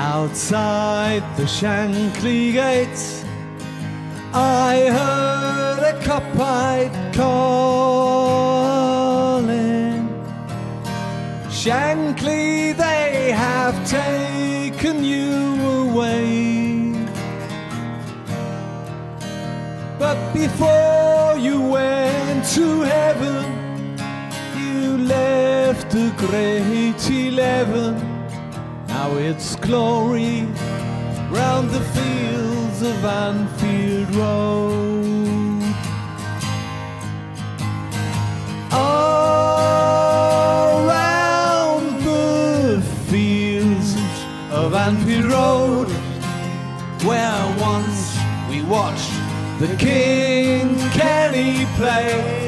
Outside the Shankly gates, I heard a Kopite calling. Shankly, they have taken you away. But before you went to heaven, you left the great eleven. Now it's glory round the fields of Anfield Road. All round the fields of Anfield Road, where once we watched the King Kenny play,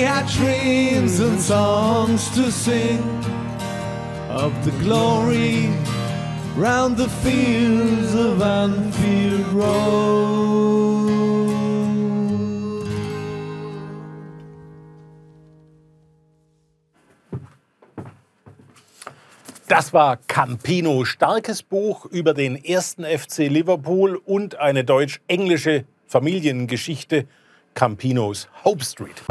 We had dreams and songs to sing of the glory round the fields of Anfield Road. Das war Campino, starkes Buch über den ersten FC Liverpool und eine deutsch-englische Familiengeschichte Campinos Hope Street.